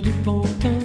de pantin hein.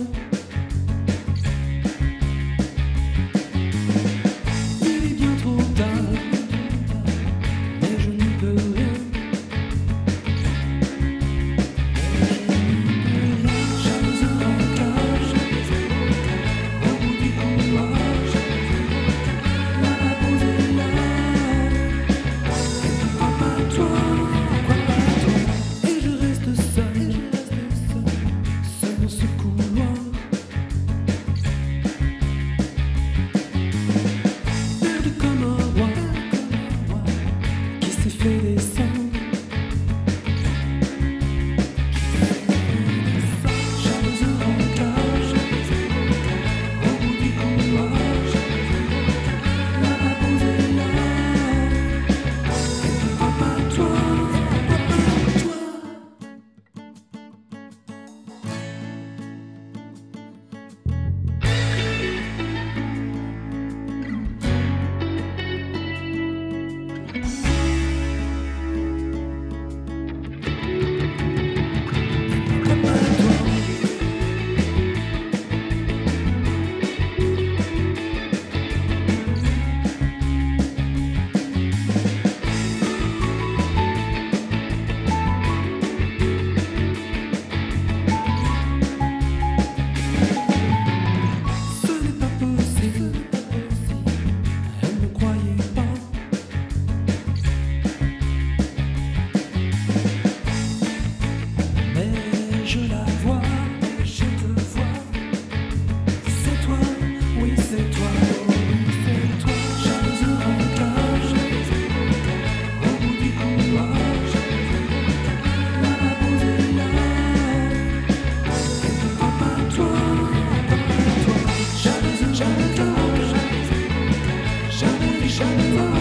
shadow.